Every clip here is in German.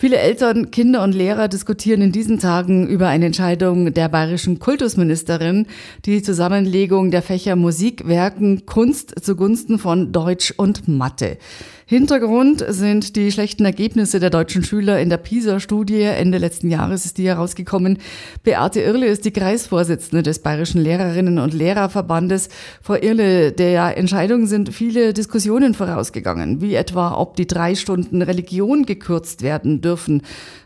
Viele Eltern, Kinder und Lehrer diskutieren in diesen Tagen über eine Entscheidung der bayerischen Kultusministerin, die Zusammenlegung der Fächer Musik, Werken, Kunst zugunsten von Deutsch und Mathe. Hintergrund sind die schlechten Ergebnisse der deutschen Schüler in der PISA-Studie. Ende letzten Jahres ist die herausgekommen. Beate Irle ist die Kreisvorsitzende des Bayerischen Lehrerinnen und Lehrerverbandes. Frau Irle, der Entscheidung sind viele Diskussionen vorausgegangen, wie etwa, ob die drei Stunden Religion gekürzt werden dürfen.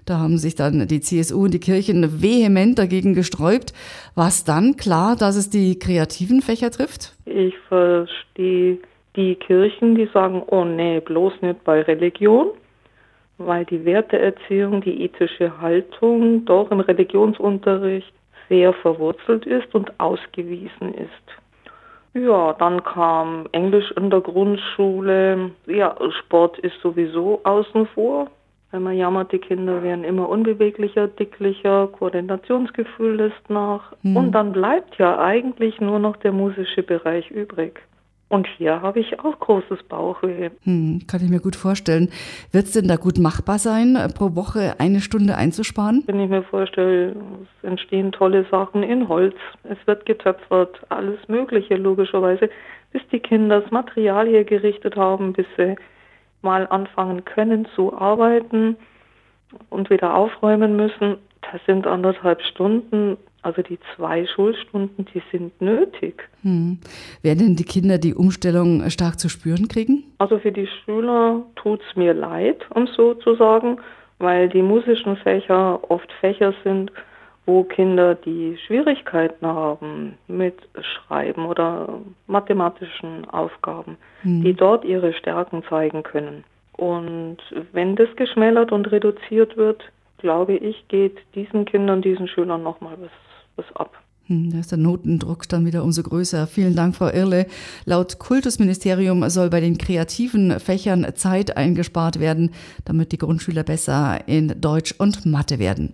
Da haben sich dann die CSU und die Kirchen vehement dagegen gesträubt. War es dann klar, dass es die kreativen Fächer trifft? Ich verstehe die Kirchen, die sagen, oh nee, bloß nicht bei Religion, weil die Werteerziehung, die ethische Haltung doch im Religionsunterricht sehr verwurzelt ist und ausgewiesen ist. Ja, dann kam Englisch in der Grundschule. Ja, Sport ist sowieso außen vor. Wenn man jammert, die Kinder werden immer unbeweglicher, dicklicher, Koordinationsgefühl lässt nach. Mhm. Und dann bleibt ja eigentlich nur noch der musische Bereich übrig. Und hier habe ich auch großes Bauchweh. Hm, kann ich mir gut vorstellen. Wird es denn da gut machbar sein, pro Woche eine Stunde einzusparen? Wenn ich mir vorstelle, es entstehen tolle Sachen in Holz, es wird getöpfert, alles Mögliche logischerweise, bis die Kinder das Material hier gerichtet haben, bis sie mal anfangen können zu arbeiten und wieder aufräumen müssen. Das sind anderthalb Stunden also die zwei Schulstunden, die sind nötig. Hm. Werden denn die Kinder die Umstellung stark zu spüren kriegen? Also für die Schüler tut es mir leid, um so zu sagen, weil die musischen Fächer oft Fächer sind, wo Kinder die Schwierigkeiten haben mit Schreiben oder mathematischen Aufgaben, hm. die dort ihre Stärken zeigen können. Und wenn das geschmälert und reduziert wird, glaube ich, geht diesen Kindern, diesen Schülern nochmal was das ab. Hm, da ist der Notendruck dann wieder umso größer. Vielen Dank, Frau Irle. Laut Kultusministerium soll bei den kreativen Fächern Zeit eingespart werden, damit die Grundschüler besser in Deutsch und Mathe werden.